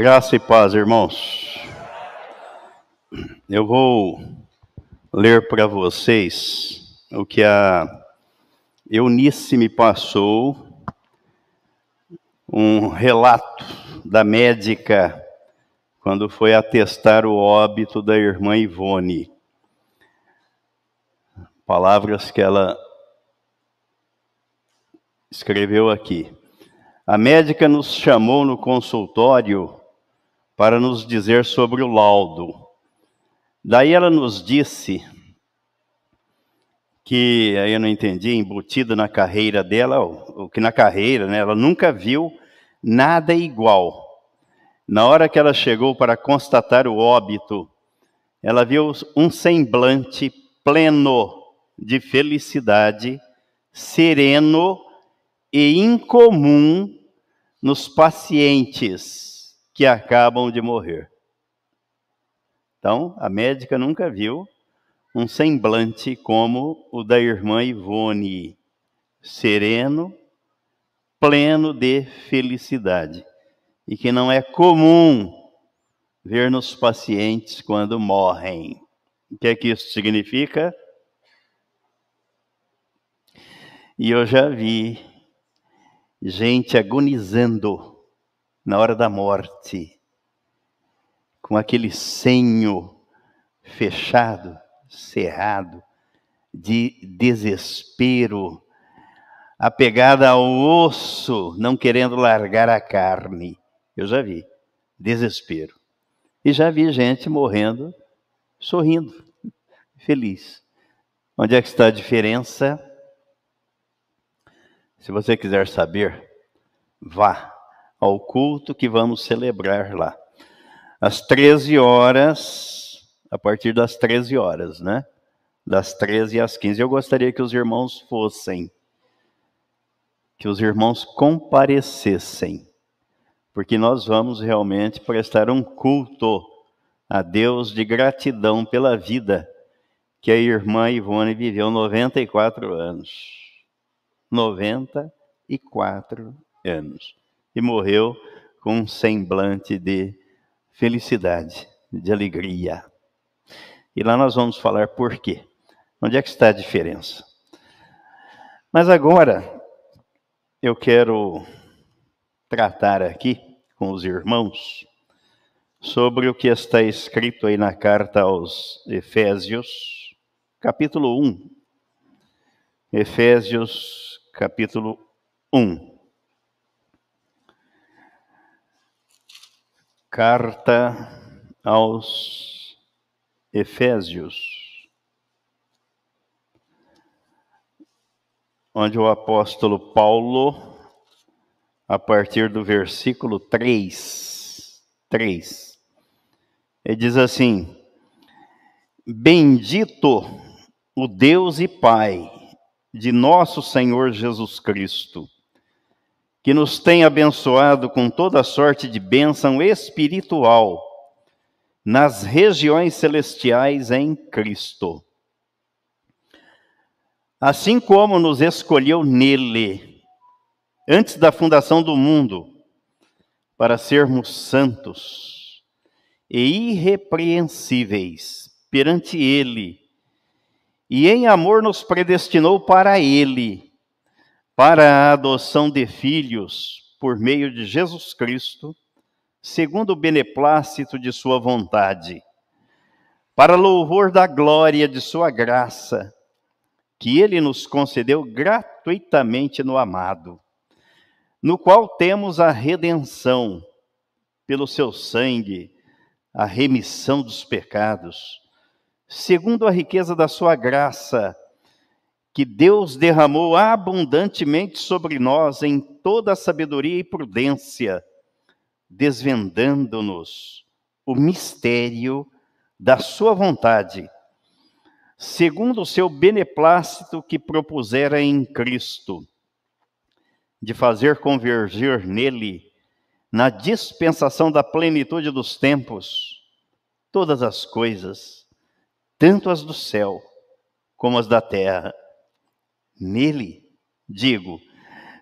Graça e paz, irmãos. Eu vou ler para vocês o que a Eunice me passou, um relato da médica quando foi atestar o óbito da irmã Ivone. Palavras que ela escreveu aqui. A médica nos chamou no consultório para nos dizer sobre o laudo. Daí ela nos disse que, aí eu não entendi, embutida na carreira dela, o que na carreira, né, ela nunca viu nada igual. Na hora que ela chegou para constatar o óbito, ela viu um semblante pleno de felicidade, sereno e incomum nos pacientes que acabam de morrer. Então, a médica nunca viu um semblante como o da irmã Ivone, sereno, pleno de felicidade, e que não é comum ver nos pacientes quando morrem. O que é que isso significa? E eu já vi gente agonizando na hora da morte, com aquele senho fechado, cerrado, de desespero, apegada ao osso, não querendo largar a carne. Eu já vi, desespero. E já vi gente morrendo, sorrindo, feliz. Onde é que está a diferença? Se você quiser saber, vá ao culto que vamos celebrar lá. Às 13 horas, a partir das 13 horas, né? Das 13 às 15. Eu gostaria que os irmãos fossem, que os irmãos comparecessem, porque nós vamos realmente prestar um culto a Deus de gratidão pela vida que a irmã Ivone viveu 94 anos. 94 anos e morreu com um semblante de felicidade, de alegria. E lá nós vamos falar por quê. Onde é que está a diferença? Mas agora eu quero tratar aqui com os irmãos sobre o que está escrito aí na carta aos Efésios, capítulo 1. Efésios, capítulo 1. Carta aos Efésios, onde o apóstolo Paulo, a partir do versículo 3, 3, ele diz assim: Bendito o Deus e Pai de nosso Senhor Jesus Cristo que nos tem abençoado com toda sorte de bênção espiritual nas regiões celestiais em Cristo. Assim como nos escolheu nele, antes da fundação do mundo, para sermos santos e irrepreensíveis perante Ele, e em amor nos predestinou para Ele para a adoção de filhos por meio de Jesus Cristo, segundo o beneplácito de Sua vontade, para louvor da glória de Sua graça, que Ele nos concedeu gratuitamente no amado, no qual temos a redenção, pelo Seu sangue, a remissão dos pecados, segundo a riqueza da Sua graça, que Deus derramou abundantemente sobre nós em toda a sabedoria e prudência, desvendando-nos o mistério da Sua vontade, segundo o seu beneplácito que propusera em Cristo, de fazer convergir nele, na dispensação da plenitude dos tempos, todas as coisas, tanto as do céu como as da terra Nele, digo,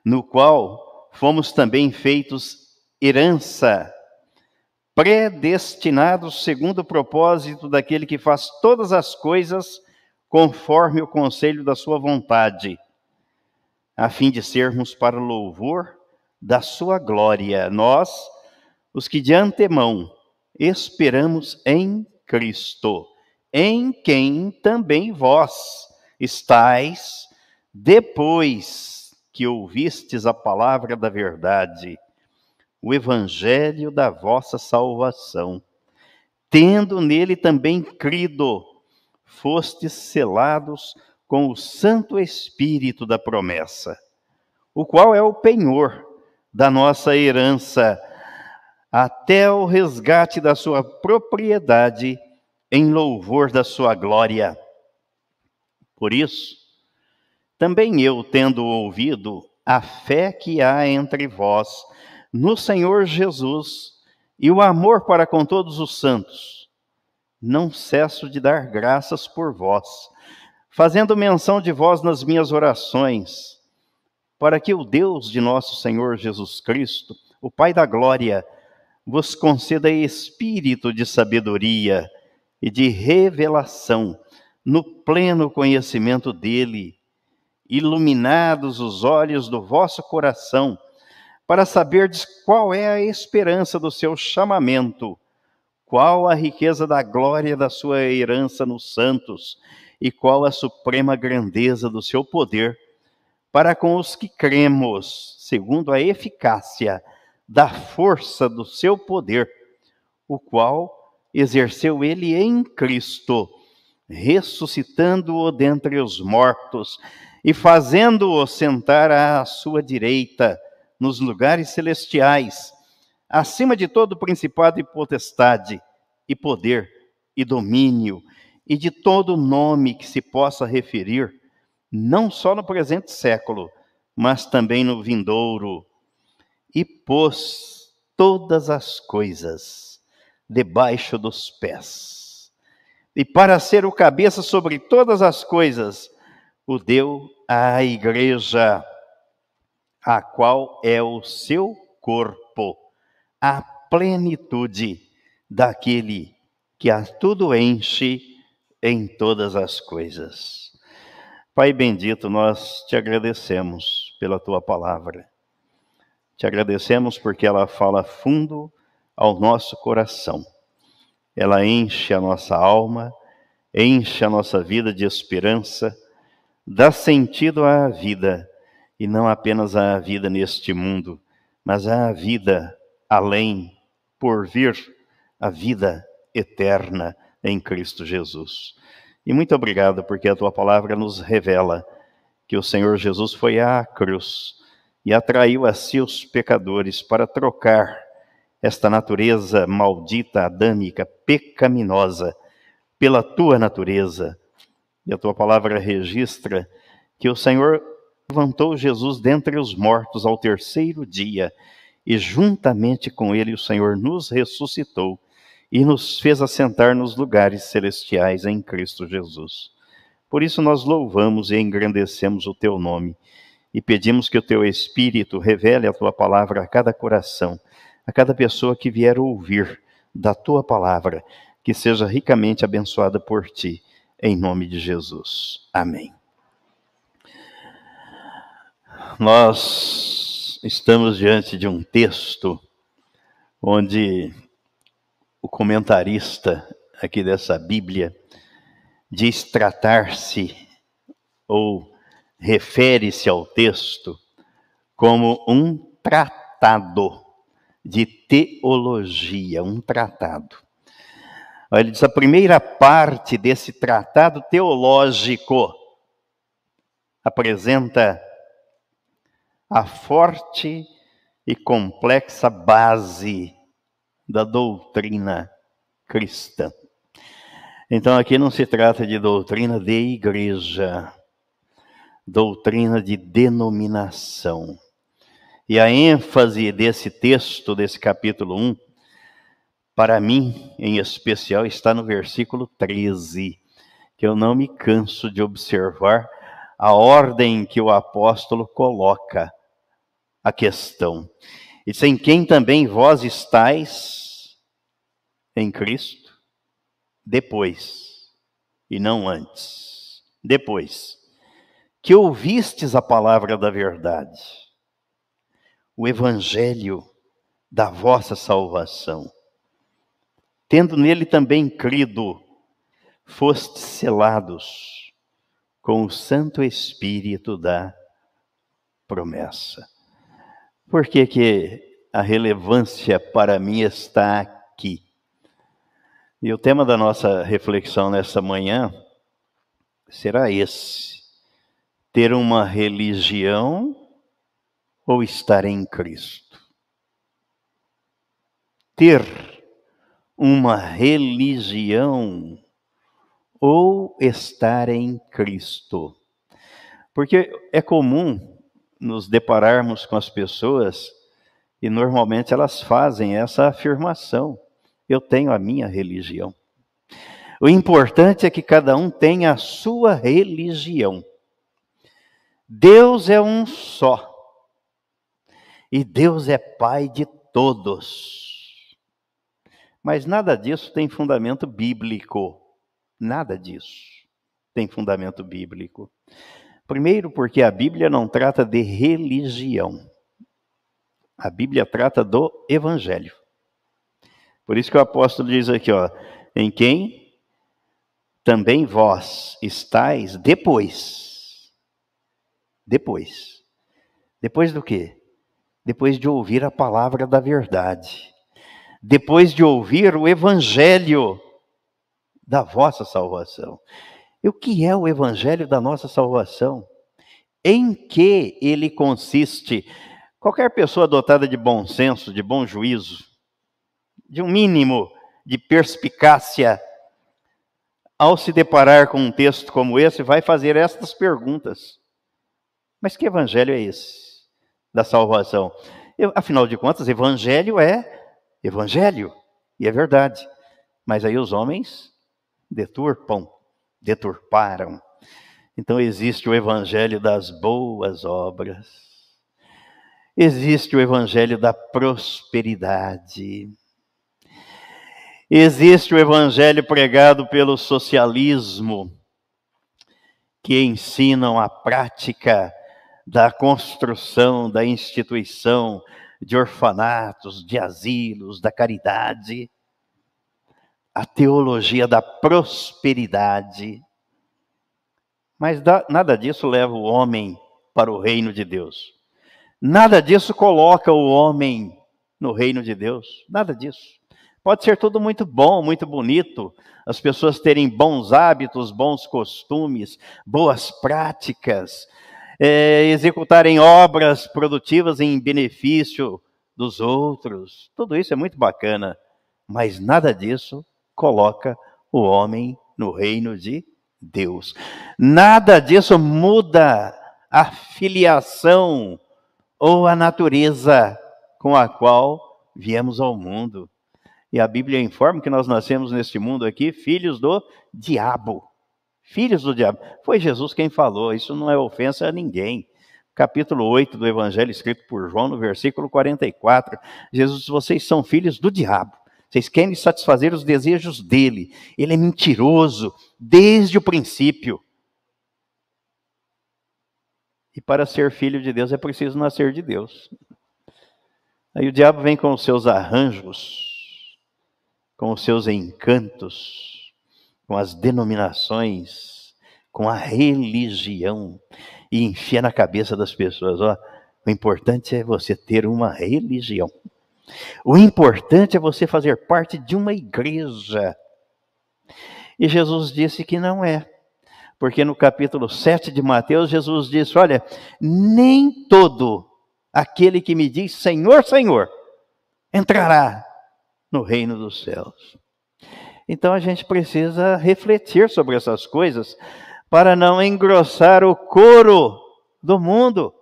no qual fomos também feitos herança, predestinados segundo o propósito daquele que faz todas as coisas conforme o conselho da sua vontade, a fim de sermos para louvor da sua glória, nós, os que de antemão esperamos em Cristo, em quem também vós estáis depois que ouvistes a palavra da verdade o evangelho da vossa salvação. Tendo nele também crido, fostes selados com o Santo Espírito da promessa, o qual é o penhor da nossa herança, até o resgate da sua propriedade, em louvor da sua glória. Por isso, também eu, tendo ouvido a fé que há entre vós, no Senhor Jesus e o amor para com todos os santos, não cesso de dar graças por vós, fazendo menção de vós nas minhas orações, para que o Deus de nosso Senhor Jesus Cristo, o Pai da glória, vos conceda espírito de sabedoria e de revelação no pleno conhecimento dele, iluminados os olhos do vosso coração, para saberdes qual é a esperança do seu chamamento, qual a riqueza da glória da sua herança nos santos, e qual a suprema grandeza do seu poder para com os que cremos, segundo a eficácia da força do seu poder, o qual exerceu ele em Cristo, ressuscitando-o dentre os mortos e fazendo-o sentar à sua direita nos lugares celestiais, acima de todo principado e potestade, e poder, e domínio, e de todo nome que se possa referir, não só no presente século, mas também no vindouro, e pôs todas as coisas debaixo dos pés. E para ser o cabeça sobre todas as coisas, o deu à igreja a qual é o seu corpo, a plenitude daquele que a tudo enche em todas as coisas. Pai bendito, nós te agradecemos pela tua palavra. Te agradecemos porque ela fala fundo ao nosso coração. Ela enche a nossa alma, enche a nossa vida de esperança, dá sentido à vida e não apenas a vida neste mundo, mas a vida além, por vir, a vida eterna em Cristo Jesus. E muito obrigado, porque a tua palavra nos revela que o Senhor Jesus foi à cruz e atraiu a si os pecadores para trocar esta natureza maldita, adâmica, pecaminosa, pela tua natureza. E a tua palavra registra que o Senhor levantou Jesus dentre os mortos ao terceiro dia, e juntamente com ele o Senhor nos ressuscitou e nos fez assentar nos lugares celestiais em Cristo Jesus. Por isso nós louvamos e engrandecemos o teu nome e pedimos que o teu Espírito revele a tua palavra a cada coração, a cada pessoa que vier ouvir da tua palavra, que seja ricamente abençoada por ti, em nome de Jesus. Amém nós estamos diante de um texto onde o comentarista aqui dessa Bíblia diz tratar-se ou refere-se ao texto como um tratado de teologia, um tratado. Ele diz a primeira parte desse tratado teológico apresenta a forte e complexa base da doutrina cristã. Então aqui não se trata de doutrina de igreja, doutrina de denominação. E a ênfase desse texto, desse capítulo 1, para mim, em especial, está no versículo 13, que eu não me canso de observar a ordem que o apóstolo coloca a questão. E sem quem também vós estáis em Cristo depois, e não antes. Depois, que ouvistes a palavra da verdade, o evangelho da vossa salvação, tendo nele também crido, fostes selados com o Santo Espírito da promessa. Por que, que a relevância para mim está aqui? E o tema da nossa reflexão nessa manhã será esse: ter uma religião ou estar em Cristo? Ter uma religião ou estar em Cristo? Porque é comum nos depararmos com as pessoas e normalmente elas fazem essa afirmação eu tenho a minha religião. O importante é que cada um tenha a sua religião. Deus é um só. E Deus é Pai de todos. Mas nada disso tem fundamento bíblico. Nada disso tem fundamento bíblico. Primeiro, porque a Bíblia não trata de religião. A Bíblia trata do Evangelho. Por isso que o apóstolo diz aqui, ó, em quem também vós estáis depois. Depois. Depois do quê? Depois de ouvir a palavra da verdade. Depois de ouvir o evangelho da vossa salvação. E o que é o evangelho da nossa salvação? Em que ele consiste? Qualquer pessoa dotada de bom senso, de bom juízo, de um mínimo de perspicácia, ao se deparar com um texto como esse, vai fazer estas perguntas. Mas que evangelho é esse da salvação? Eu, afinal de contas, evangelho é evangelho, e é verdade. Mas aí os homens deturpam, deturparam. Então existe o evangelho das boas obras. Existe o evangelho da prosperidade. Existe o evangelho pregado pelo socialismo, que ensinam a prática da construção, da instituição de orfanatos, de asilos, da caridade, a teologia da prosperidade. Mas nada disso leva o homem para o reino de Deus. Nada disso coloca o homem no reino de Deus. Nada disso. Pode ser tudo muito bom, muito bonito, as pessoas terem bons hábitos, bons costumes, boas práticas, é, executarem obras produtivas em benefício dos outros. Tudo isso é muito bacana, mas nada disso coloca o homem no reino de Deus. Nada disso muda a filiação ou a natureza com a qual viemos ao mundo. E a Bíblia informa que nós nascemos neste mundo aqui filhos do diabo. Filhos do diabo. Foi Jesus quem falou, isso não é ofensa a ninguém. Capítulo 8 do Evangelho, escrito por João, no versículo 44. Jesus Vocês são filhos do diabo. Vocês querem satisfazer os desejos dele. Ele é mentiroso desde o princípio. E para ser filho de Deus é preciso nascer de Deus. Aí o diabo vem com os seus arranjos com os seus encantos, com as denominações, com a religião, e enfia na cabeça das pessoas: ó, o importante é você ter uma religião. O importante é você fazer parte de uma igreja. E Jesus disse que não é. Porque no capítulo 7 de Mateus, Jesus disse: Olha, nem todo aquele que me diz Senhor, Senhor, entrará no reino dos céus. Então a gente precisa refletir sobre essas coisas para não engrossar o coro do mundo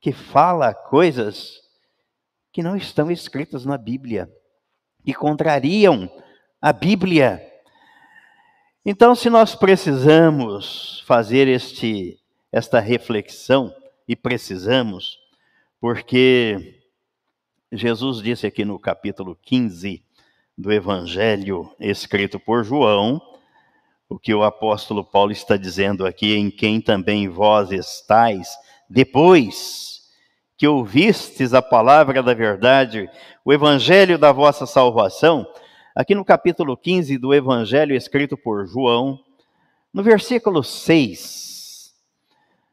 que fala coisas que não estão escritas na Bíblia, que contrariam a Bíblia. Então, se nós precisamos fazer este esta reflexão e precisamos, porque Jesus disse aqui no capítulo 15 do Evangelho escrito por João, o que o apóstolo Paulo está dizendo aqui, em quem também vós estáis, depois que ouvistes a palavra da verdade, o evangelho da vossa salvação, aqui no capítulo 15 do evangelho escrito por João, no versículo 6,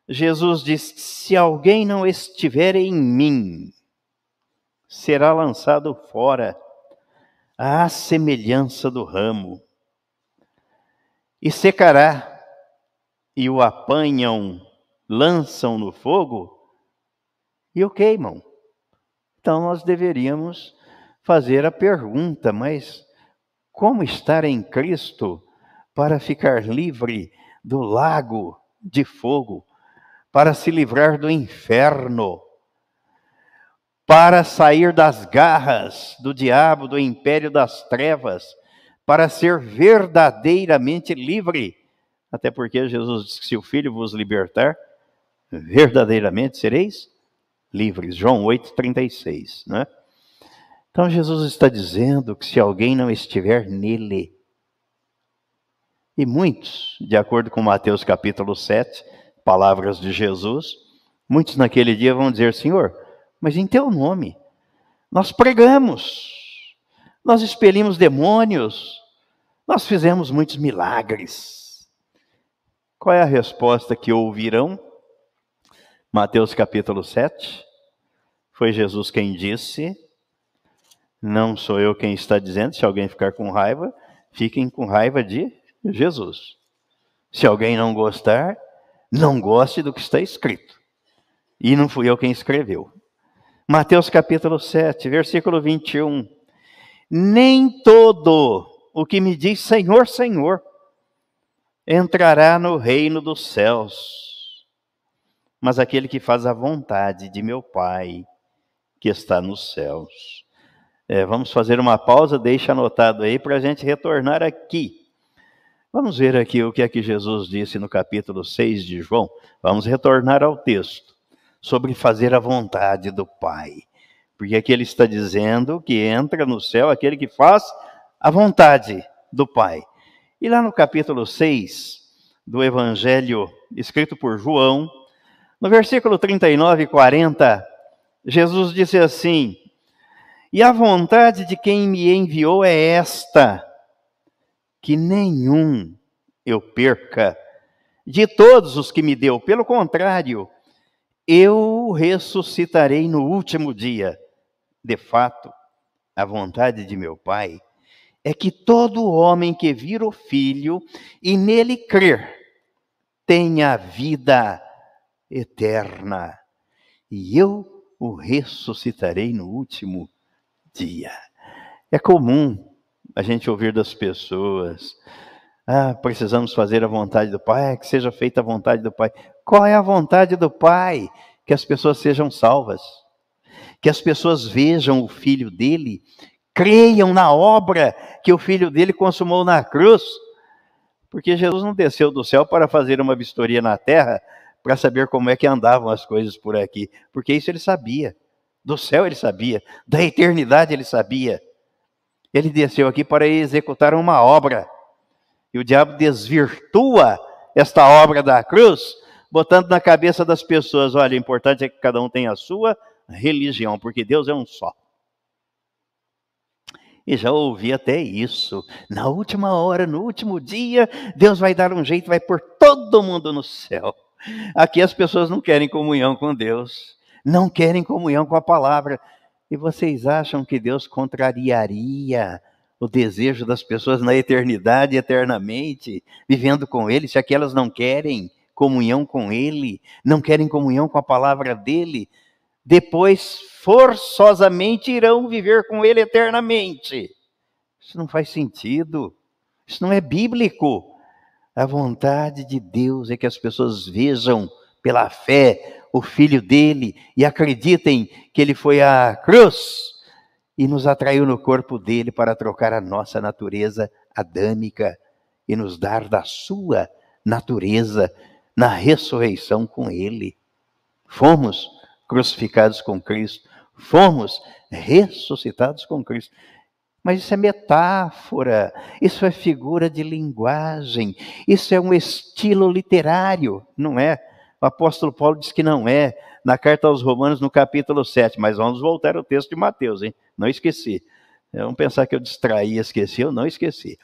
Jesus diz: Se alguém não estiver em mim, será lançado fora, à semelhança do ramo e secará, e o apanham, lançam no fogo e o queimam. Então nós deveríamos fazer a pergunta, mas como estar em Cristo para ficar livre do lago de fogo, para se livrar do inferno, para sair das garras do diabo, do império das trevas? para ser verdadeiramente livre. Até porque Jesus disse que se o Filho vos libertar, verdadeiramente sereis livres. João 8,36. Né? Então Jesus está dizendo que se alguém não estiver nele, e muitos, de acordo com Mateus capítulo 7, palavras de Jesus, muitos naquele dia vão dizer: Senhor, mas em teu nome, nós pregamos, nós expelimos demônios, nós fizemos muitos milagres. Qual é a resposta que ouvirão? Mateus capítulo 7. Foi Jesus quem disse, não sou eu quem está dizendo. Se alguém ficar com raiva, fiquem com raiva de Jesus. Se alguém não gostar, não goste do que está escrito. E não fui eu quem escreveu. Mateus capítulo 7, versículo 21 nem todo o que me diz Senhor, Senhor entrará no reino dos céus, mas aquele que faz a vontade de meu Pai que está nos céus. É, vamos fazer uma pausa, deixa anotado aí para a gente retornar aqui. Vamos ver aqui o que é que Jesus disse no capítulo 6 de João. Vamos retornar ao texto sobre fazer a vontade do Pai. Porque aqui ele está dizendo que entra no céu aquele que faz a vontade do Pai. E lá no capítulo 6 do Evangelho escrito por João, no versículo 39 e 40, Jesus disse assim: E a vontade de quem me enviou é esta, que nenhum eu perca de todos os que me deu, pelo contrário, eu ressuscitarei no último dia. De fato, a vontade de meu Pai é que todo homem que vir o Filho e nele crer tenha vida eterna, e eu o ressuscitarei no último dia. É comum a gente ouvir das pessoas: ah, precisamos fazer a vontade do Pai, que seja feita a vontade do Pai. Qual é a vontade do Pai? Que as pessoas sejam salvas que as pessoas vejam o filho dele, creiam na obra que o filho dele consumou na cruz. Porque Jesus não desceu do céu para fazer uma vistoria na terra para saber como é que andavam as coisas por aqui, porque isso ele sabia. Do céu ele sabia, da eternidade ele sabia. Ele desceu aqui para executar uma obra. E o diabo desvirtua esta obra da cruz, botando na cabeça das pessoas: olha, o importante é que cada um tenha a sua religião, porque Deus é um só. E já ouvi até isso. Na última hora, no último dia, Deus vai dar um jeito, vai pôr todo mundo no céu. Aqui as pessoas não querem comunhão com Deus, não querem comunhão com a palavra. E vocês acham que Deus contrariaria o desejo das pessoas na eternidade, eternamente, vivendo com Ele, se aquelas não querem comunhão com Ele, não querem comunhão com a palavra dele? depois forçosamente irão viver com ele eternamente. Isso não faz sentido. Isso não é bíblico. A vontade de Deus é que as pessoas vejam pela fé o filho dele e acreditem que ele foi à cruz e nos atraiu no corpo dele para trocar a nossa natureza adâmica e nos dar da sua natureza na ressurreição com ele. Fomos crucificados com Cristo, fomos ressuscitados com Cristo. Mas isso é metáfora, isso é figura de linguagem, isso é um estilo literário, não é? O apóstolo Paulo diz que não é, na carta aos Romanos, no capítulo 7, mas vamos voltar ao texto de Mateus, hein? Não esqueci. Vamos pensar que eu distraí, esqueci, eu não esqueci.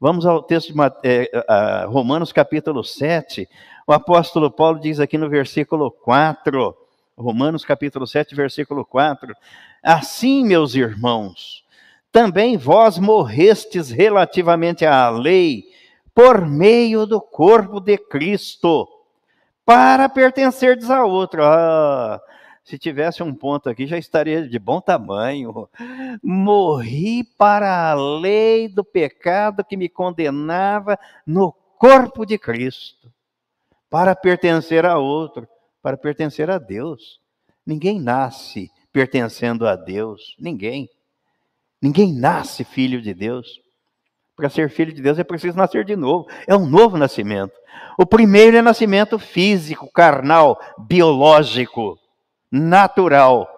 Vamos ao texto de é, Romanos, capítulo 7. O apóstolo Paulo diz aqui no versículo 4, Romanos, capítulo 7, versículo 4: Assim, meus irmãos, também vós morrestes relativamente à lei por meio do corpo de Cristo para pertencerdes a outro. Ah, se tivesse um ponto aqui, já estaria de bom tamanho. Morri para a lei do pecado que me condenava no corpo de Cristo, para pertencer a outro, para pertencer a Deus. Ninguém nasce pertencendo a Deus, ninguém. Ninguém nasce filho de Deus. Para ser filho de Deus é preciso nascer de novo. É um novo nascimento. O primeiro é nascimento físico, carnal, biológico, natural.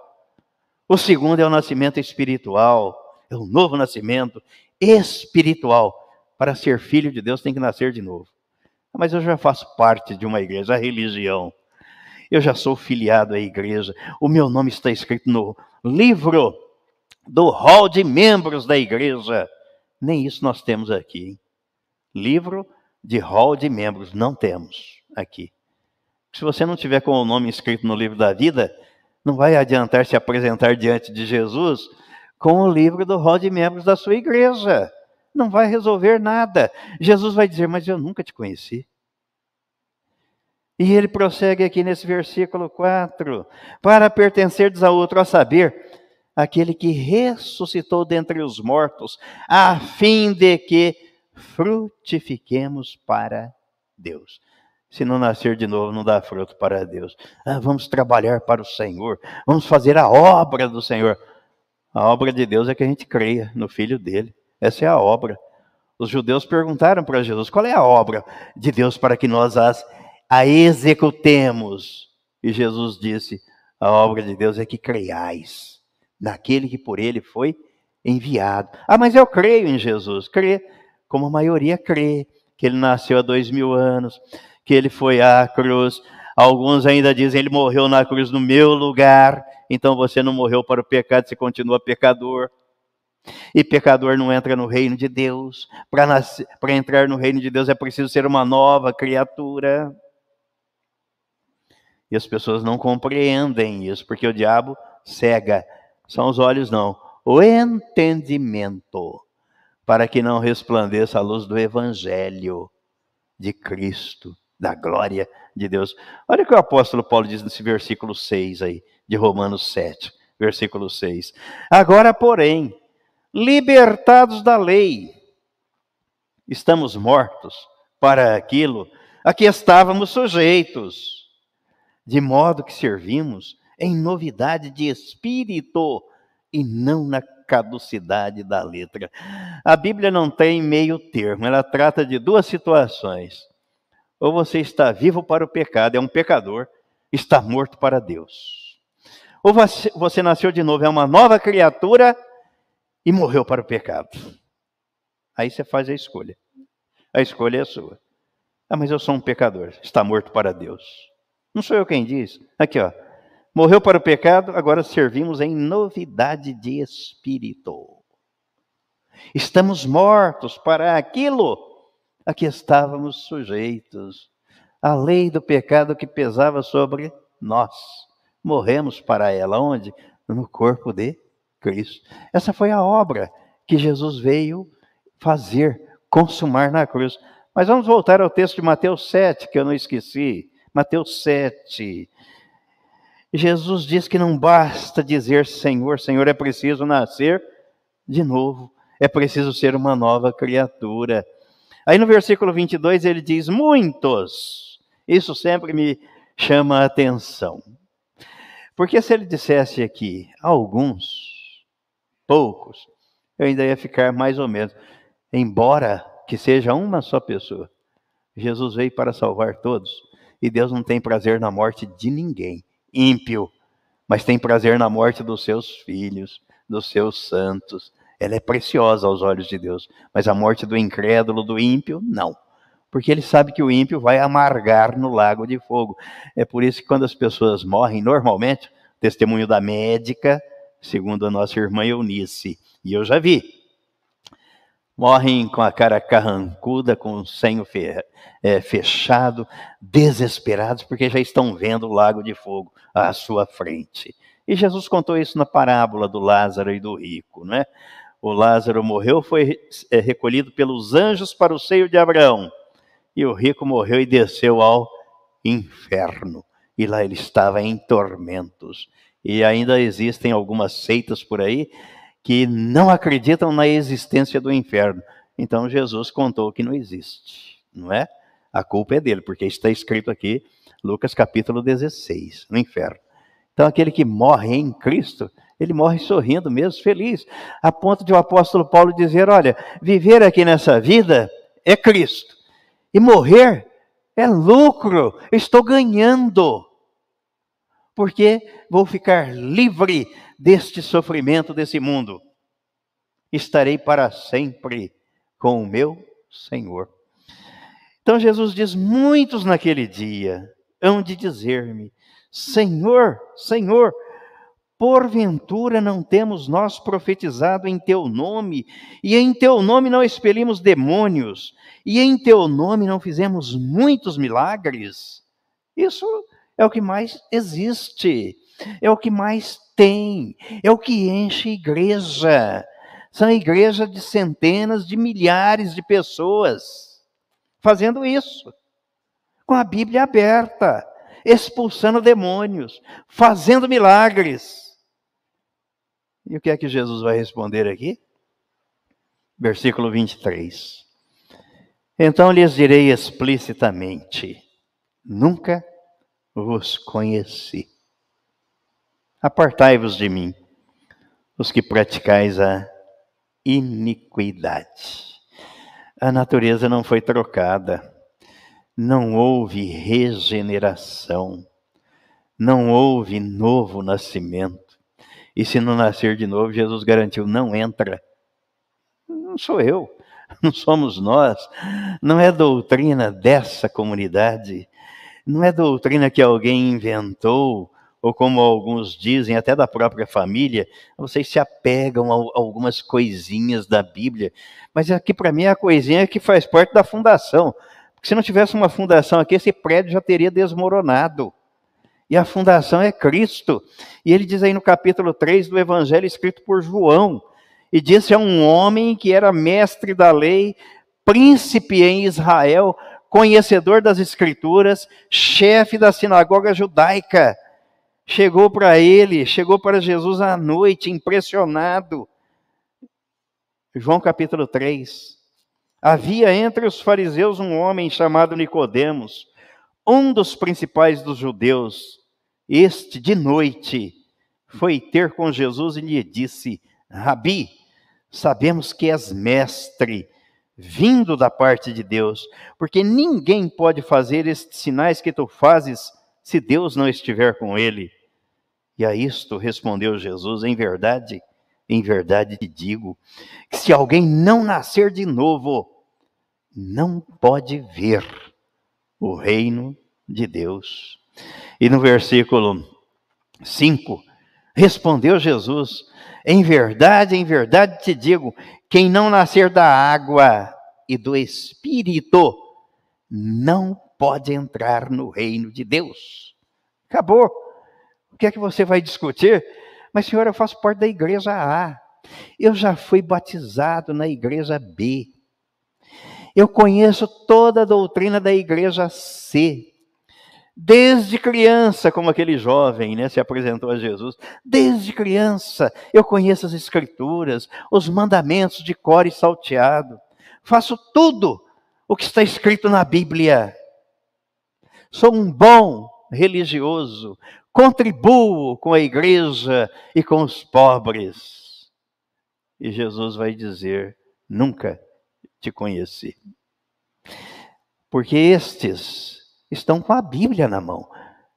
O segundo é o nascimento espiritual. É um novo nascimento espiritual. Para ser filho de Deus tem que nascer de novo. Mas eu já faço parte de uma igreja, a religião. Eu já sou filiado à igreja. O meu nome está escrito no livro do hall de membros da igreja. Nem isso nós temos aqui. Livro de hall de membros, não temos aqui. Se você não tiver com o nome escrito no livro da vida, não vai adiantar se apresentar diante de Jesus com o livro do hall de membros da sua igreja. Não vai resolver nada. Jesus vai dizer: Mas eu nunca te conheci. E ele prossegue aqui nesse versículo 4: Para pertencerdes a outro, a saber, aquele que ressuscitou dentre os mortos, a fim de que frutifiquemos para Deus. Se não nascer de novo, não dá fruto para Deus. Ah, vamos trabalhar para o Senhor, vamos fazer a obra do Senhor. A obra de Deus é que a gente creia no Filho dele. Essa é a obra. Os judeus perguntaram para Jesus: qual é a obra de Deus para que nós as, a executemos? E Jesus disse: a obra de Deus é que creiais naquele que por ele foi enviado. Ah, mas eu creio em Jesus. Crê, como a maioria crê, que ele nasceu há dois mil anos, que ele foi à cruz. Alguns ainda dizem ele morreu na cruz no meu lugar. Então você não morreu para o pecado, você continua pecador. E pecador não entra no reino de Deus. Para entrar no reino de Deus é preciso ser uma nova criatura. E as pessoas não compreendem isso, porque o diabo cega são os olhos, não. O entendimento, para que não resplandeça a luz do Evangelho de Cristo, da glória de Deus. Olha o que o apóstolo Paulo diz nesse versículo 6 aí, de Romanos 7, versículo 6. Agora, porém, libertados da lei, estamos mortos para aquilo a que estávamos sujeitos, de modo que servimos em novidade de espírito e não na caducidade da letra. A Bíblia não tem meio termo, ela trata de duas situações. Ou você está vivo para o pecado, é um pecador, está morto para Deus. Ou você, você nasceu de novo, é uma nova criatura e morreu para o pecado. Aí você faz a escolha. A escolha é sua. Ah, mas eu sou um pecador, está morto para Deus. Não sou eu quem diz. Aqui, ó. Morreu para o pecado, agora servimos em novidade de espírito. Estamos mortos para aquilo a que estávamos sujeitos. A lei do pecado que pesava sobre nós. Morremos para ela onde? No corpo de Cristo. Essa foi a obra que Jesus veio fazer, consumar na cruz. Mas vamos voltar ao texto de Mateus 7, que eu não esqueci. Mateus 7, Jesus diz que não basta dizer Senhor, Senhor, é preciso nascer de novo, é preciso ser uma nova criatura. Aí no versículo 22 ele diz: Muitos. Isso sempre me chama a atenção. Porque se ele dissesse aqui alguns, poucos, eu ainda ia ficar mais ou menos. Embora que seja uma só pessoa, Jesus veio para salvar todos. E Deus não tem prazer na morte de ninguém ímpio, mas tem prazer na morte dos seus filhos, dos seus santos. ela é preciosa aos olhos de Deus, mas a morte do incrédulo, do ímpio, não. Porque ele sabe que o ímpio vai amargar no lago de fogo. É por isso que quando as pessoas morrem, normalmente, testemunho da médica, segundo a nossa irmã Eunice, e eu já vi, morrem com a cara carrancuda, com o senho é, fechado, desesperados, porque já estão vendo o lago de fogo à sua frente. E Jesus contou isso na parábola do Lázaro e do rico, né? O Lázaro morreu, foi é, recolhido pelos anjos para o seio de Abraão. E o rico morreu e desceu ao inferno. E lá ele estava em tormentos. E ainda existem algumas seitas por aí que não acreditam na existência do inferno. Então Jesus contou que não existe, não é? A culpa é dele, porque está escrito aqui, Lucas capítulo 16, no inferno. Então aquele que morre em Cristo, ele morre sorrindo mesmo, feliz, a ponto de o apóstolo Paulo dizer: olha, viver aqui nessa vida é Cristo, e morrer é lucro, estou ganhando, porque vou ficar livre deste sofrimento desse mundo. Estarei para sempre com o meu Senhor. Então Jesus diz: muitos naquele dia hão de dizer-me: Senhor, Senhor, porventura não temos nós profetizado em teu nome, e em teu nome não expelimos demônios, e em teu nome não fizemos muitos milagres? Isso é o que mais existe, é o que mais tem, é o que enche igreja. São igrejas de centenas de milhares de pessoas fazendo isso, com a Bíblia aberta, expulsando demônios, fazendo milagres. E o que é que Jesus vai responder aqui? Versículo 23. Então lhes direi explicitamente: nunca vos conheci. Apartai-vos de mim, os que praticais a iniquidade. A natureza não foi trocada, não houve regeneração, não houve novo nascimento. E se não nascer de novo, Jesus garantiu: não entra. Não sou eu, não somos nós, não é doutrina dessa comunidade, não é doutrina que alguém inventou ou como alguns dizem, até da própria família, vocês se apegam a algumas coisinhas da Bíblia, mas aqui para mim é a coisinha que faz parte da fundação. Porque se não tivesse uma fundação aqui, esse prédio já teria desmoronado. E a fundação é Cristo. E ele diz aí no capítulo 3 do Evangelho escrito por João, e disse a um homem que era mestre da lei, príncipe em Israel, conhecedor das Escrituras, chefe da sinagoga judaica chegou para ele, chegou para Jesus à noite, impressionado. João capítulo 3. Havia entre os fariseus um homem chamado Nicodemos, um dos principais dos judeus. Este, de noite, foi ter com Jesus e lhe disse: Rabi, sabemos que és mestre, vindo da parte de Deus, porque ninguém pode fazer estes sinais que tu fazes se Deus não estiver com ele. E a isto respondeu Jesus: Em verdade, em verdade te digo, que se alguém não nascer de novo, não pode ver o reino de Deus. E no versículo 5, respondeu Jesus: Em verdade, em verdade te digo, quem não nascer da água e do Espírito, não pode entrar no reino de Deus. Acabou. O que é que você vai discutir? Mas, senhor, eu faço parte da igreja A. Eu já fui batizado na igreja B. Eu conheço toda a doutrina da igreja C. Desde criança, como aquele jovem né, se apresentou a Jesus, desde criança eu conheço as escrituras, os mandamentos de cor e salteado. Faço tudo o que está escrito na Bíblia. Sou um bom religioso, contribuo com a igreja e com os pobres. E Jesus vai dizer: Nunca te conheci. Porque estes estão com a Bíblia na mão.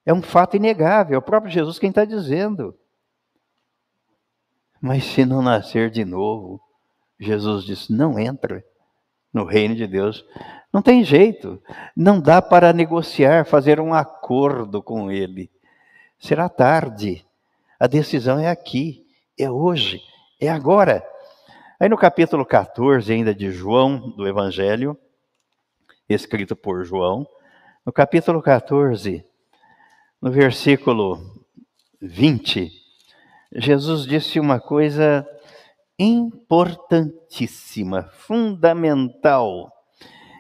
É um fato inegável, é o próprio Jesus quem está dizendo. Mas se não nascer de novo, Jesus disse: não entra no reino de Deus. Não tem jeito. Não dá para negociar, fazer um acordo com ele. Será tarde. A decisão é aqui, é hoje, é agora. Aí no capítulo 14 ainda de João, do Evangelho, escrito por João, no capítulo 14, no versículo 20, Jesus disse uma coisa importantíssima, fundamental.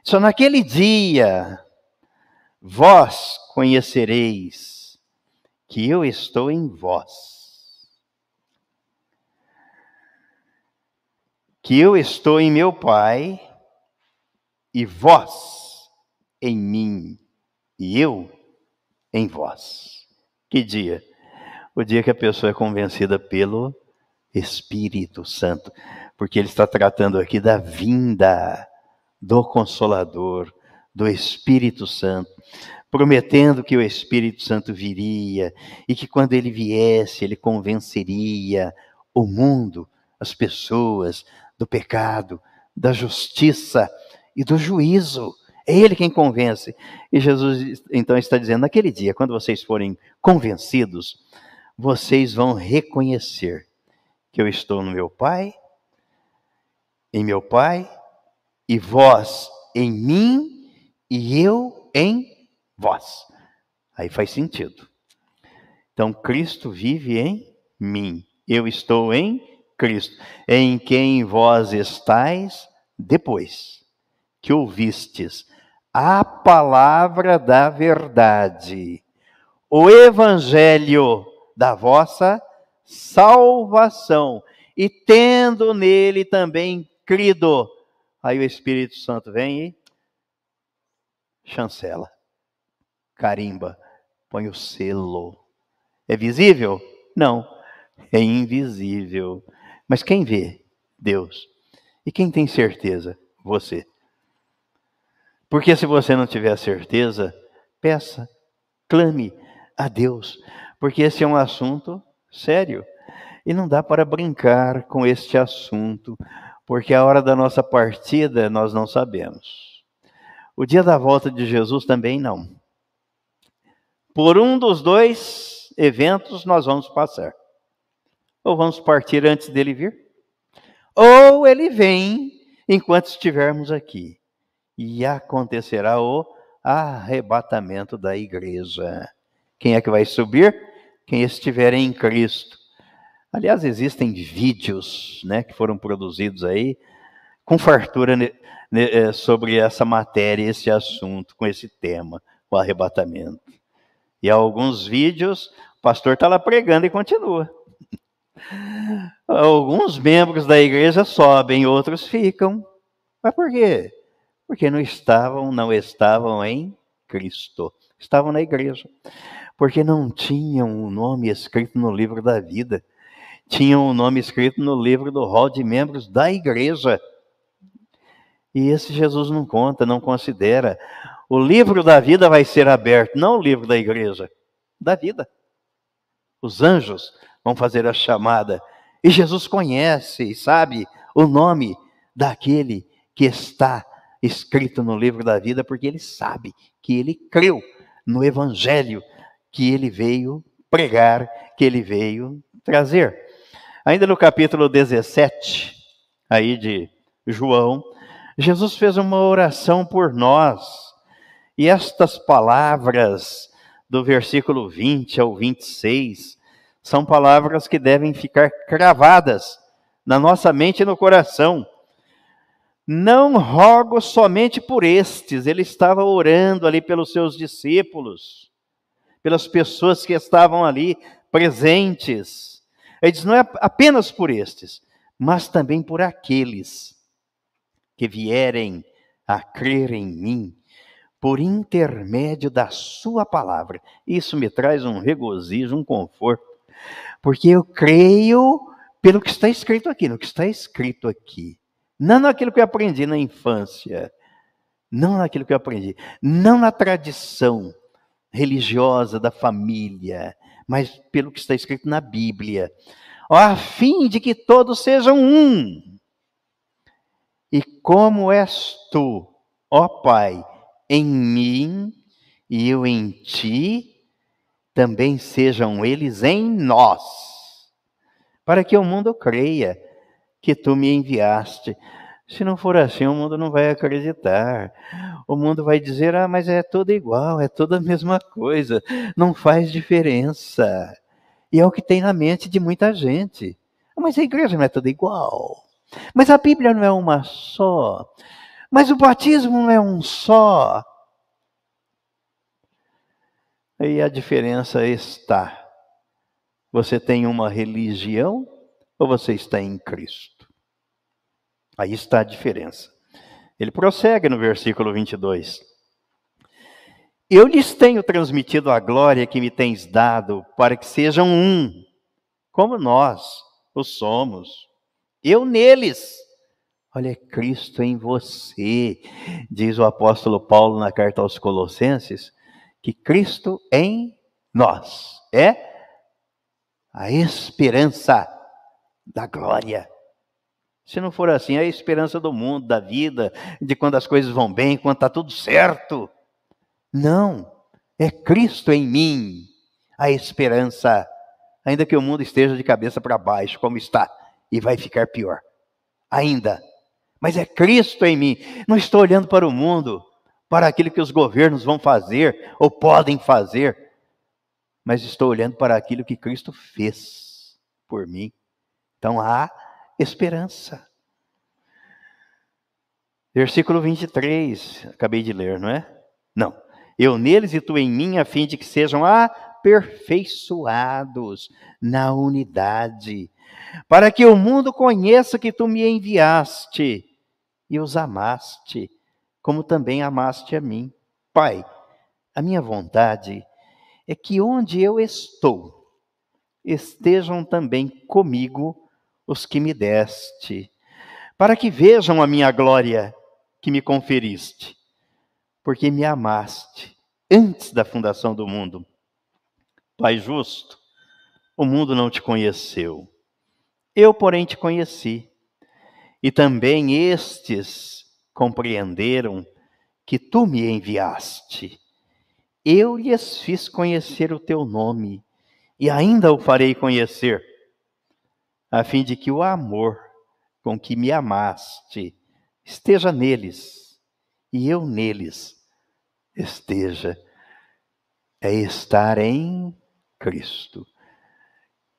Só naquele dia vós conhecereis que eu estou em vós. Que eu estou em meu Pai e vós em mim e eu em vós. Que dia? O dia que a pessoa é convencida pelo Espírito Santo, porque ele está tratando aqui da vinda do Consolador, do Espírito Santo, prometendo que o Espírito Santo viria e que quando ele viesse, ele convenceria o mundo, as pessoas, do pecado, da justiça e do juízo. É Ele quem convence. E Jesus então está dizendo: naquele dia, quando vocês forem convencidos, vocês vão reconhecer que eu estou no meu Pai, em meu Pai, e vós em mim, e eu em vós. Aí faz sentido. Então, Cristo vive em mim, eu estou em Cristo, em quem vós estáis depois que ouvistes a palavra da verdade, o evangelho da vossa salvação, e tendo nele também crido. Aí o Espírito Santo vem e chancela, carimba, põe o selo. É visível? Não, é invisível. Mas quem vê? Deus. E quem tem certeza? Você. Porque se você não tiver certeza, peça, clame a Deus, porque esse é um assunto sério. E não dá para brincar com este assunto, porque a hora da nossa partida nós não sabemos. O dia da volta de Jesus também não. Por um dos dois eventos nós vamos passar. Ou vamos partir antes dele vir, ou ele vem enquanto estivermos aqui. E acontecerá o arrebatamento da igreja. Quem é que vai subir? Quem estiver em Cristo. Aliás, existem vídeos né, que foram produzidos aí com fartura é, sobre essa matéria, esse assunto, com esse tema, o arrebatamento. E alguns vídeos, o pastor está lá pregando e continua. Alguns membros da igreja sobem, outros ficam. Mas por quê? Porque não estavam, não estavam em Cristo. Estavam na igreja porque não tinham o nome escrito no livro da vida, tinham o nome escrito no livro do rol de membros da igreja. E esse Jesus não conta, não considera. O livro da vida vai ser aberto, não o livro da igreja, da vida. Os anjos vão fazer a chamada. E Jesus conhece e sabe o nome daquele que está escrito no livro da vida, porque ele sabe que ele creu no evangelho que ele veio pregar, que ele veio trazer. Ainda no capítulo 17, aí de João, Jesus fez uma oração por nós. E estas palavras do versículo 20 ao 26 são palavras que devem ficar cravadas na nossa mente e no coração. Não rogo somente por estes, ele estava orando ali pelos seus discípulos pelas pessoas que estavam ali presentes. Ele diz: não é apenas por estes, mas também por aqueles que vierem a crer em mim por intermédio da sua palavra. Isso me traz um regozijo, um conforto, porque eu creio pelo que está escrito aqui, no que está escrito aqui. Não naquilo que eu aprendi na infância, não naquilo que eu aprendi, não na tradição, religiosa da família, mas pelo que está escrito na Bíblia, a fim de que todos sejam um, como és tu, ó Pai, em mim e eu em ti, também sejam eles em nós, para que o mundo creia que tu me enviaste. Se não for assim, o mundo não vai acreditar. O mundo vai dizer: ah, mas é tudo igual, é toda a mesma coisa, não faz diferença. E é o que tem na mente de muita gente. Mas a igreja não é tudo igual. Mas a Bíblia não é uma só. Mas o batismo não é um só. E a diferença está: você tem uma religião ou você está em Cristo? Aí está a diferença. Ele prossegue no versículo 22. Eu lhes tenho transmitido a glória que me tens dado, para que sejam um, como nós o somos. Eu neles. Olha, Cristo em você, diz o apóstolo Paulo na carta aos Colossenses, que Cristo em nós é a esperança da glória. Se não for assim, é a esperança do mundo, da vida, de quando as coisas vão bem, quando está tudo certo. Não, é Cristo em mim, a esperança, ainda que o mundo esteja de cabeça para baixo, como está, e vai ficar pior. Ainda. Mas é Cristo em mim. Não estou olhando para o mundo, para aquilo que os governos vão fazer ou podem fazer, mas estou olhando para aquilo que Cristo fez por mim. Então há esperança. Versículo 23, acabei de ler, não é? Não. Eu neles e tu em mim, a fim de que sejam aperfeiçoados na unidade, para que o mundo conheça que tu me enviaste e os amaste, como também amaste a mim. Pai, a minha vontade é que onde eu estou, estejam também comigo os que me deste, para que vejam a minha glória que me conferiste, porque me amaste antes da fundação do mundo. Pai justo, o mundo não te conheceu, eu, porém, te conheci, e também estes compreenderam que tu me enviaste. Eu lhes fiz conhecer o teu nome, e ainda o farei conhecer a fim de que o amor com que me amaste esteja neles e eu neles esteja. É estar em Cristo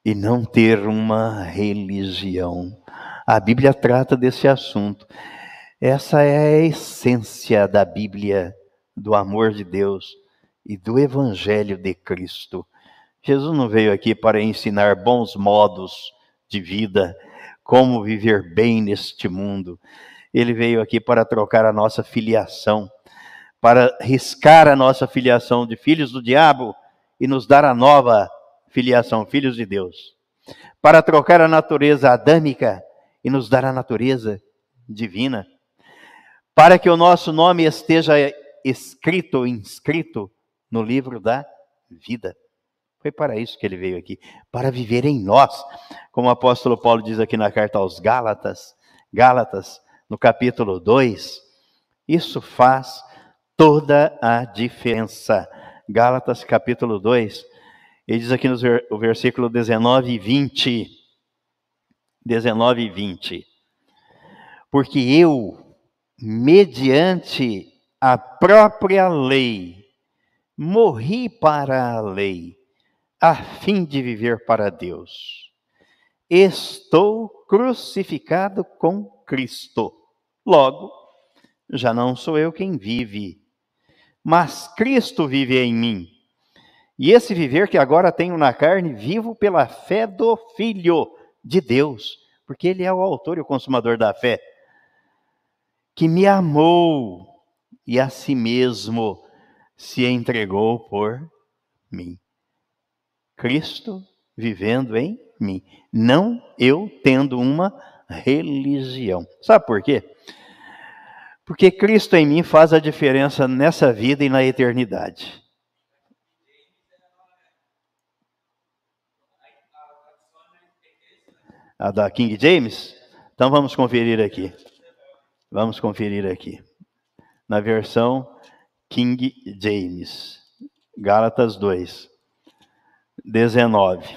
e não ter uma religião. A Bíblia trata desse assunto. Essa é a essência da Bíblia, do amor de Deus e do Evangelho de Cristo. Jesus não veio aqui para ensinar bons modos de vida, como viver bem neste mundo. Ele veio aqui para trocar a nossa filiação, para riscar a nossa filiação de filhos do diabo e nos dar a nova filiação, filhos de Deus. Para trocar a natureza adâmica e nos dar a natureza divina. Para que o nosso nome esteja escrito, inscrito no livro da vida. Foi para isso que ele veio aqui, para viver em nós, como o apóstolo Paulo diz aqui na carta aos Gálatas, Gálatas, no capítulo 2. Isso faz toda a diferença. Gálatas, capítulo 2. Ele diz aqui no versículo 19 e 20. 19 e 20. Porque eu, mediante a própria lei, morri para a lei a fim de viver para Deus. Estou crucificado com Cristo. Logo, já não sou eu quem vive, mas Cristo vive em mim. E esse viver que agora tenho na carne, vivo pela fé do Filho de Deus, porque Ele é o autor e o consumador da fé, que me amou e a si mesmo se entregou por mim. Cristo vivendo em mim, não eu tendo uma religião. Sabe por quê? Porque Cristo em mim faz a diferença nessa vida e na eternidade. A da King James? Então vamos conferir aqui. Vamos conferir aqui. Na versão King James, Gálatas 2, 19.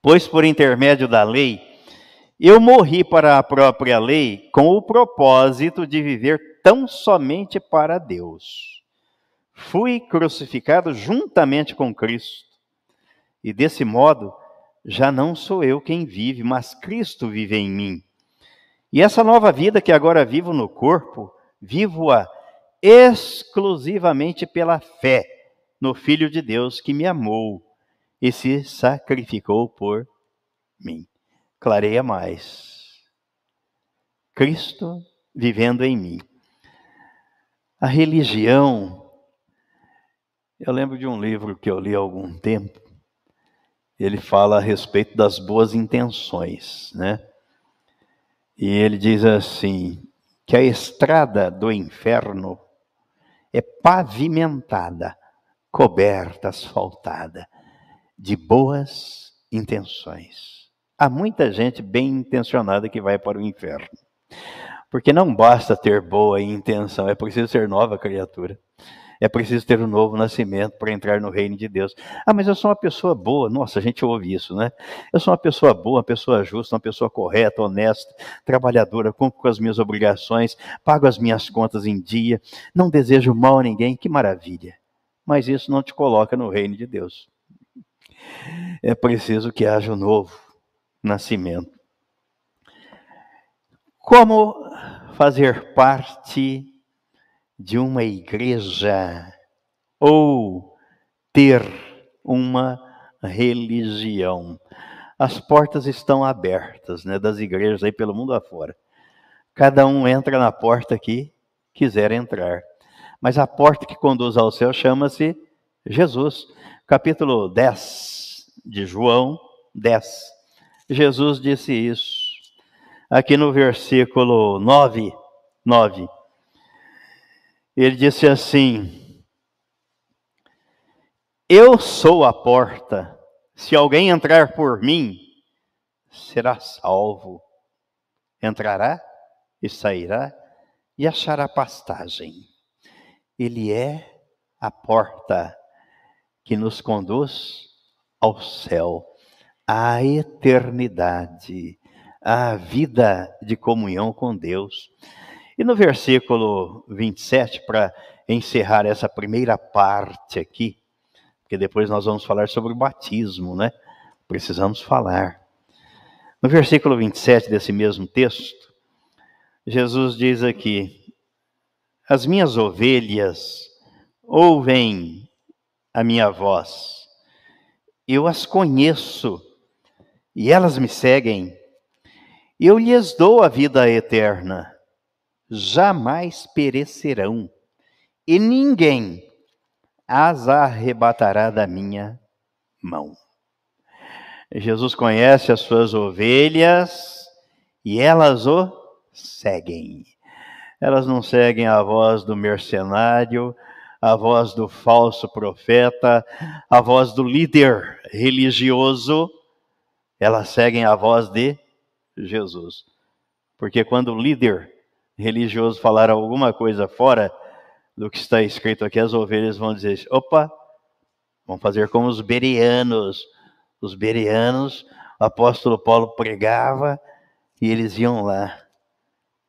Pois por intermédio da lei, eu morri para a própria lei com o propósito de viver tão somente para Deus. Fui crucificado juntamente com Cristo. E desse modo, já não sou eu quem vive, mas Cristo vive em mim. E essa nova vida que agora vivo no corpo, vivo-a exclusivamente pela fé no Filho de Deus que me amou e se sacrificou por mim. Clareia mais. Cristo vivendo em mim. A religião. Eu lembro de um livro que eu li há algum tempo. Ele fala a respeito das boas intenções, né? E ele diz assim: que a estrada do inferno é pavimentada, coberta, asfaltada de boas intenções. Há muita gente bem intencionada que vai para o inferno. Porque não basta ter boa intenção, é preciso ser nova criatura. É preciso ter um novo nascimento para entrar no reino de Deus. Ah, mas eu sou uma pessoa boa. Nossa, a gente ouve isso, né? Eu sou uma pessoa boa, uma pessoa justa, uma pessoa correta, honesta, trabalhadora, cumpro com as minhas obrigações, pago as minhas contas em dia, não desejo mal a ninguém. Que maravilha. Mas isso não te coloca no reino de Deus é preciso que haja um novo nascimento. Como fazer parte de uma igreja ou ter uma religião? As portas estão abertas, né, das igrejas aí pelo mundo afora. Cada um entra na porta que quiser entrar. Mas a porta que conduz ao céu chama-se Jesus. Capítulo 10, de João 10. Jesus disse isso. Aqui no versículo 9, 9. Ele disse assim: Eu sou a porta. Se alguém entrar por mim, será salvo. Entrará e sairá e achará pastagem. Ele é a porta que nos conduz ao céu, à eternidade, à vida de comunhão com Deus. E no versículo 27, para encerrar essa primeira parte aqui, porque depois nós vamos falar sobre o batismo, né? Precisamos falar. No versículo 27 desse mesmo texto, Jesus diz aqui: As minhas ovelhas ouvem a minha voz eu as conheço e elas me seguem. Eu lhes dou a vida eterna, jamais perecerão, e ninguém as arrebatará da minha mão. Jesus conhece as suas ovelhas e elas o seguem. Elas não seguem a voz do mercenário, a voz do falso profeta, a voz do líder religioso, elas seguem a voz de Jesus. Porque quando o líder religioso falar alguma coisa fora do que está escrito aqui, as ovelhas vão dizer: opa, vamos fazer como os bereanos. Os bereanos, o apóstolo Paulo pregava e eles iam lá.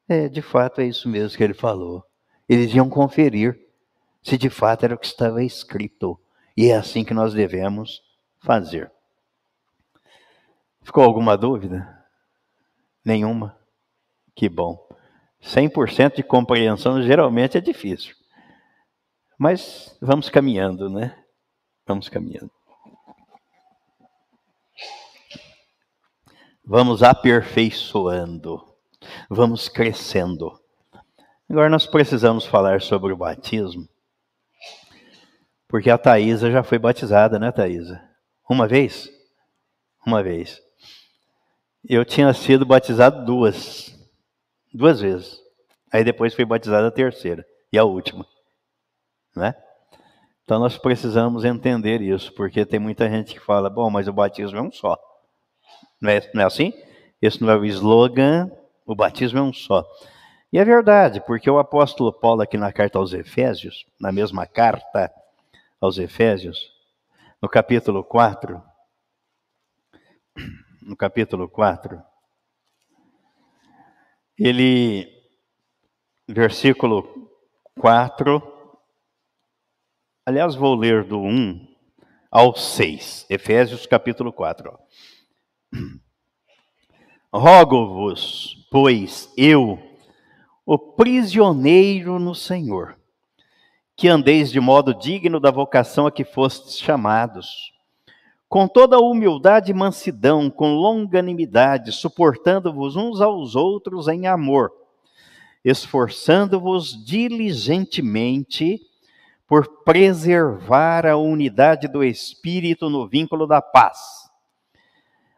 É, de fato é isso mesmo que ele falou. Eles iam conferir se de fato era o que estava escrito. E é assim que nós devemos fazer. Ficou alguma dúvida? Nenhuma? Que bom. 100% de compreensão geralmente é difícil. Mas vamos caminhando, né? Vamos caminhando. Vamos aperfeiçoando. Vamos crescendo. Agora nós precisamos falar sobre o batismo porque a Thaisa já foi batizada, né, Thaisa? Uma vez? Uma vez. Eu tinha sido batizado duas. Duas vezes. Aí depois fui batizado a terceira. E a última. Né? Então nós precisamos entender isso, porque tem muita gente que fala, bom, mas o batismo é um só. Não é, não é assim? Esse não é o slogan, o batismo é um só. E é verdade, porque o apóstolo Paulo, aqui na carta aos Efésios, na mesma carta aos Efésios, no capítulo 4, no capítulo 4, ele, versículo 4, aliás, vou ler do 1 ao 6, Efésios capítulo 4. Rogo-vos, pois eu, o prisioneiro no Senhor, que andeis de modo digno da vocação a que fostes chamados, com toda humildade e mansidão, com longanimidade, suportando-vos uns aos outros em amor, esforçando-vos diligentemente por preservar a unidade do Espírito no vínculo da paz.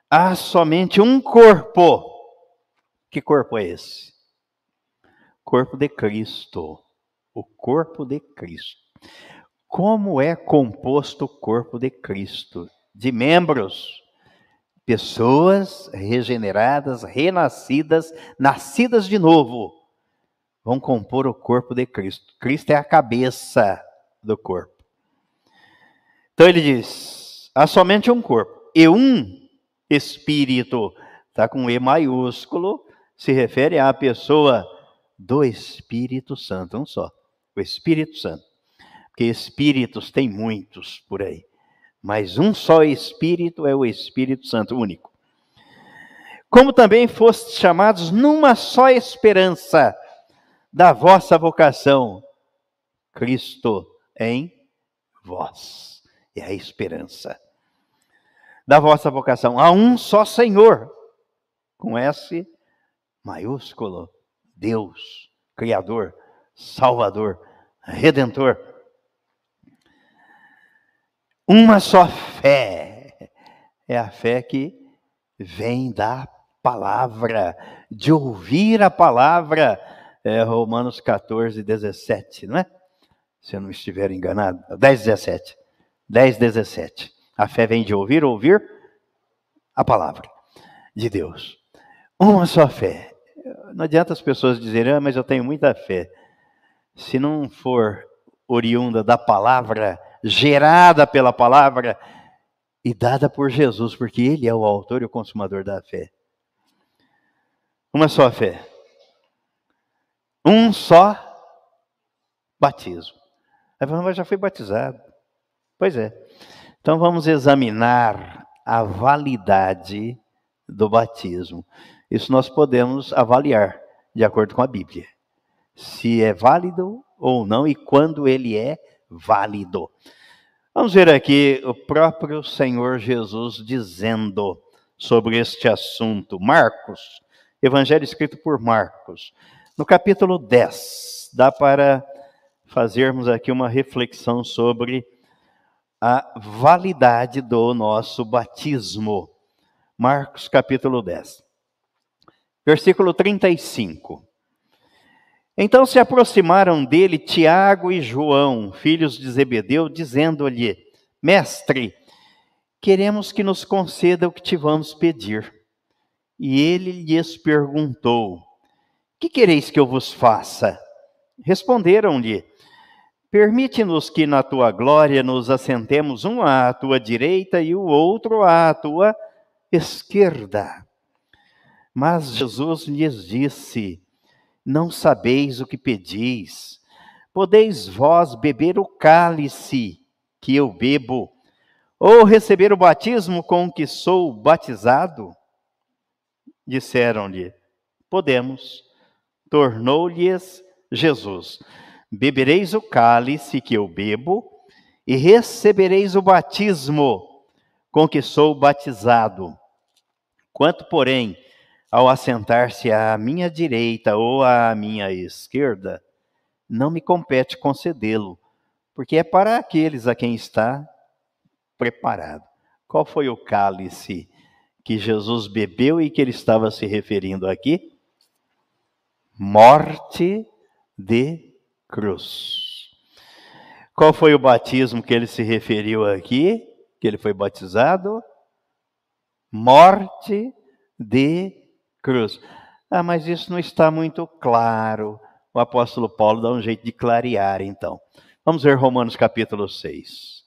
Há somente um corpo. Que corpo é esse? Corpo de Cristo. O corpo de Cristo. Como é composto o corpo de Cristo? De membros, pessoas regeneradas, renascidas, nascidas de novo, vão compor o corpo de Cristo. Cristo é a cabeça do corpo. Então ele diz: há somente um corpo e um espírito. Está com E maiúsculo, se refere à pessoa do Espírito Santo, um só. O Espírito Santo. Porque espíritos tem muitos por aí. Mas um só Espírito é o Espírito Santo, único. Como também fostes chamados numa só esperança da vossa vocação, Cristo em vós. É a esperança da vossa vocação. Há um só Senhor, com S maiúsculo, Deus, Criador, Salvador, Redentor. Uma só fé. É a fé que vem da palavra, de ouvir a palavra. É Romanos 14, 17, não é? Se eu não estiver enganado. 10, 17. 10, 17. A fé vem de ouvir, ouvir a palavra de Deus. Uma só fé. Não adianta as pessoas dizerem, ah, mas eu tenho muita fé. Se não for oriunda da palavra, gerada pela palavra e dada por Jesus, porque Ele é o autor e o consumador da fé. Uma só fé. Um só batismo. Aí mas já foi batizado. Pois é. Então vamos examinar a validade do batismo. Isso nós podemos avaliar de acordo com a Bíblia. Se é válido ou não e quando ele é válido. Vamos ver aqui o próprio Senhor Jesus dizendo sobre este assunto. Marcos, Evangelho escrito por Marcos, no capítulo 10. Dá para fazermos aqui uma reflexão sobre a validade do nosso batismo. Marcos capítulo 10, versículo 35. Então se aproximaram dele Tiago e João, filhos de Zebedeu, dizendo-lhe: Mestre, queremos que nos conceda o que te vamos pedir. E ele lhes perguntou: Que quereis que eu vos faça? Responderam-lhe: Permite-nos que na tua glória nos assentemos um à tua direita e o outro à tua esquerda. Mas Jesus lhes disse: Não sabeis o que pedis. Podeis vós beber o cálice que eu bebo, ou receber o batismo com que sou batizado? Disseram-lhe: Podemos. Tornou-lhes Jesus: bebereis o cálice que eu bebo e recebereis o batismo com que sou batizado. Quanto, porém, ao assentar-se à minha direita ou à minha esquerda, não me compete concedê-lo, porque é para aqueles a quem está preparado. Qual foi o cálice que Jesus bebeu e que ele estava se referindo aqui? Morte de cruz. Qual foi o batismo que ele se referiu aqui? Que ele foi batizado? Morte de cruz. Ah, mas isso não está muito claro. O apóstolo Paulo dá um jeito de clarear, então. Vamos ver Romanos capítulo 6.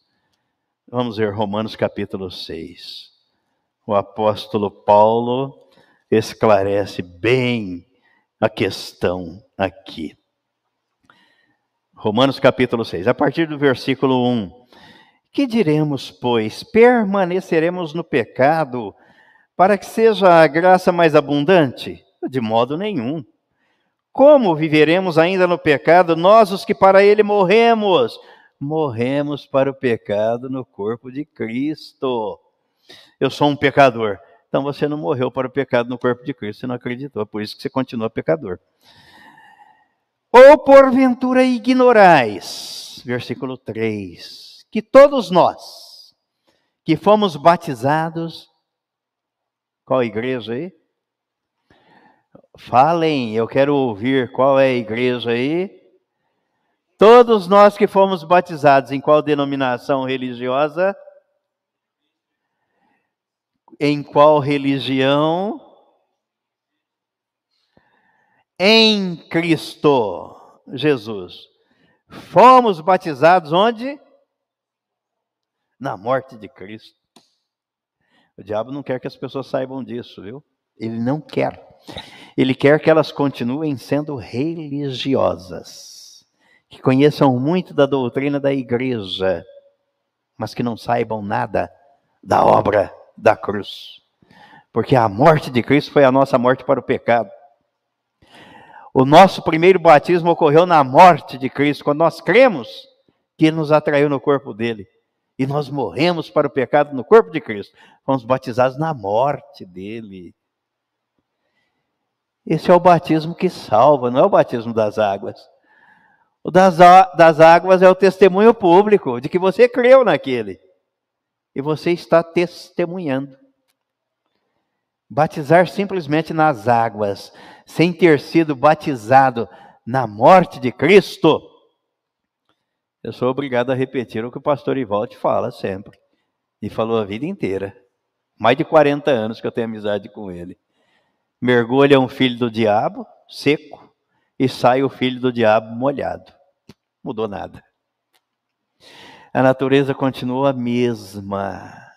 Vamos ver Romanos capítulo 6. O apóstolo Paulo esclarece bem a questão aqui. Romanos capítulo 6, a partir do versículo 1. Que diremos, pois? Permaneceremos no pecado para que seja a graça mais abundante? De modo nenhum. Como viveremos ainda no pecado, nós os que para ele morremos? Morremos para o pecado no corpo de Cristo. Eu sou um pecador. Então você não morreu para o pecado no corpo de Cristo, você não acreditou, por isso que você continua pecador. Ou porventura ignorais, versículo 3, que todos nós que fomos batizados, qual igreja aí? Falem, eu quero ouvir qual é a igreja aí. Todos nós que fomos batizados em qual denominação religiosa? Em qual religião? em Cristo Jesus. Fomos batizados onde? Na morte de Cristo. O diabo não quer que as pessoas saibam disso, viu? Ele não quer. Ele quer que elas continuem sendo religiosas, que conheçam muito da doutrina da igreja, mas que não saibam nada da obra da cruz. Porque a morte de Cristo foi a nossa morte para o pecado. O nosso primeiro batismo ocorreu na morte de Cristo, quando nós cremos que Ele nos atraiu no corpo dele. E nós morremos para o pecado no corpo de Cristo. Fomos batizados na morte dele. Esse é o batismo que salva, não é o batismo das águas. O das, das águas é o testemunho público de que você creu naquele. E você está testemunhando. Batizar simplesmente nas águas sem ter sido batizado na morte de Cristo, eu sou obrigado a repetir o que o pastor Ivaldi fala sempre. E falou a vida inteira. Mais de 40 anos que eu tenho amizade com ele. Mergulha um filho do diabo, seco, e sai o filho do diabo molhado. Mudou nada. A natureza continua a mesma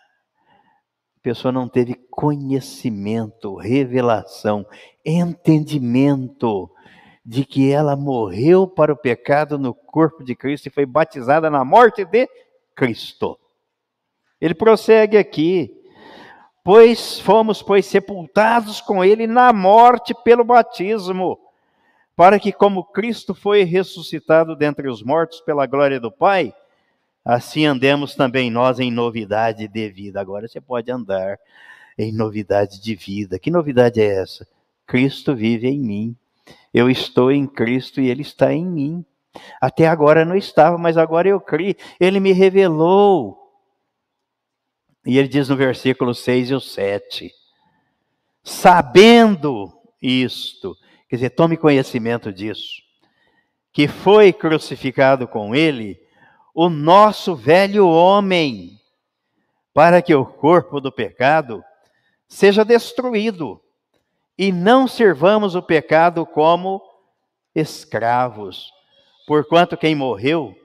pessoa não teve conhecimento, revelação, entendimento de que ela morreu para o pecado no corpo de Cristo e foi batizada na morte de Cristo. Ele prossegue aqui: Pois fomos, pois, sepultados com ele na morte pelo batismo, para que, como Cristo foi ressuscitado dentre os mortos pela glória do Pai, Assim andemos também nós em novidade de vida. Agora você pode andar em novidade de vida. Que novidade é essa? Cristo vive em mim. Eu estou em Cristo e Ele está em mim. Até agora não estava, mas agora eu criei. Ele me revelou. E ele diz no versículo 6 e o 7: Sabendo isto, quer dizer, tome conhecimento disso, que foi crucificado com ele o nosso velho homem, para que o corpo do pecado seja destruído e não servamos o pecado como escravos, porquanto quem morreu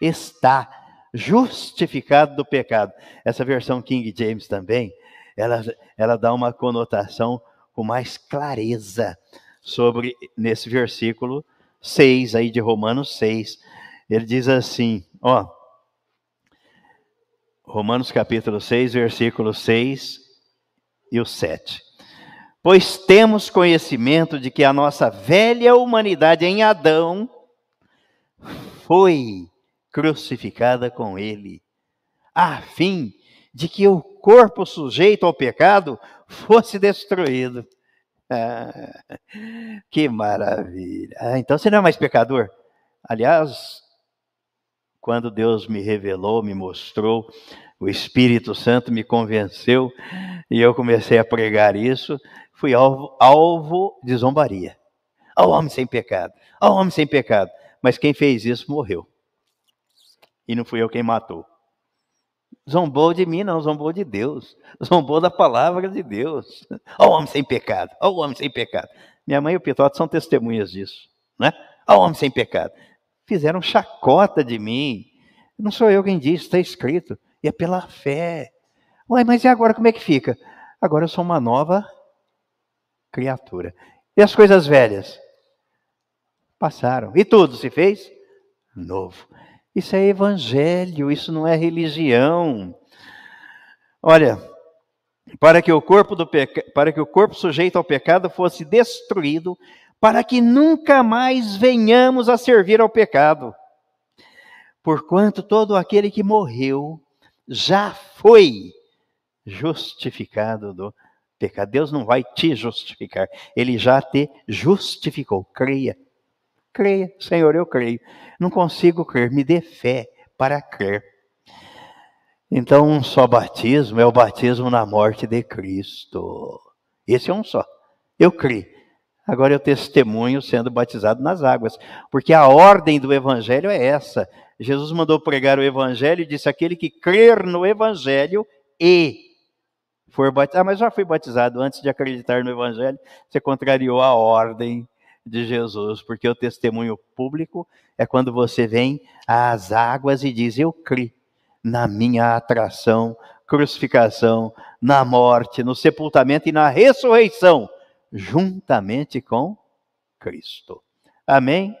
está justificado do pecado. Essa versão King James também, ela, ela dá uma conotação com mais clareza sobre nesse versículo 6 aí de Romanos 6, ele diz assim, ó, Romanos capítulo 6, versículo 6 e o 7. Pois temos conhecimento de que a nossa velha humanidade em Adão foi crucificada com ele, a fim de que o corpo sujeito ao pecado fosse destruído. Ah, que maravilha! Ah, então você não é mais pecador? Aliás, quando Deus me revelou, me mostrou, o Espírito Santo me convenceu e eu comecei a pregar isso, fui alvo, alvo de zombaria. Ao homem sem pecado, ao homem sem pecado. Mas quem fez isso morreu. E não fui eu quem matou. Zombou de mim, não, zombou de Deus. Zombou da palavra de Deus. Ó homem sem pecado, ó homem sem pecado. Minha mãe e o Pitote são testemunhas disso, né? Ó homem sem pecado. Fizeram chacota de mim. Não sou eu quem disse, está escrito. E é pela fé. Ué, mas e agora como é que fica? Agora eu sou uma nova criatura. E as coisas velhas? Passaram. E tudo se fez novo. Isso é evangelho, isso não é religião. Olha, para que o corpo do peca... para que o corpo sujeito ao pecado fosse destruído, para que nunca mais venhamos a servir ao pecado. Porquanto todo aquele que morreu já foi justificado do pecado. Deus não vai te justificar, ele já te justificou. Creia. Creia, Senhor, eu creio. Não consigo crer, me dê fé para crer. Então, um só batismo é o batismo na morte de Cristo. Esse é um só. Eu creio. Agora eu testemunho sendo batizado nas águas, porque a ordem do evangelho é essa. Jesus mandou pregar o evangelho e disse: aquele que crer no evangelho e for batizado. Ah, mas já fui batizado antes de acreditar no evangelho. Você contrariou a ordem de Jesus, porque o testemunho público é quando você vem às águas e diz: Eu criei na minha atração, crucificação, na morte, no sepultamento e na ressurreição, juntamente com Cristo. Amém?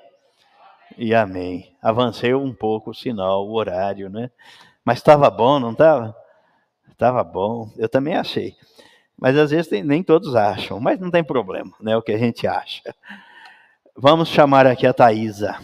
E amém. Avancei um pouco o sinal, o horário, né? Mas estava bom, não estava? estava bom, eu também achei. Mas às vezes nem todos acham, mas não tem problema, né? O que a gente acha. Vamos chamar aqui a Thaisa.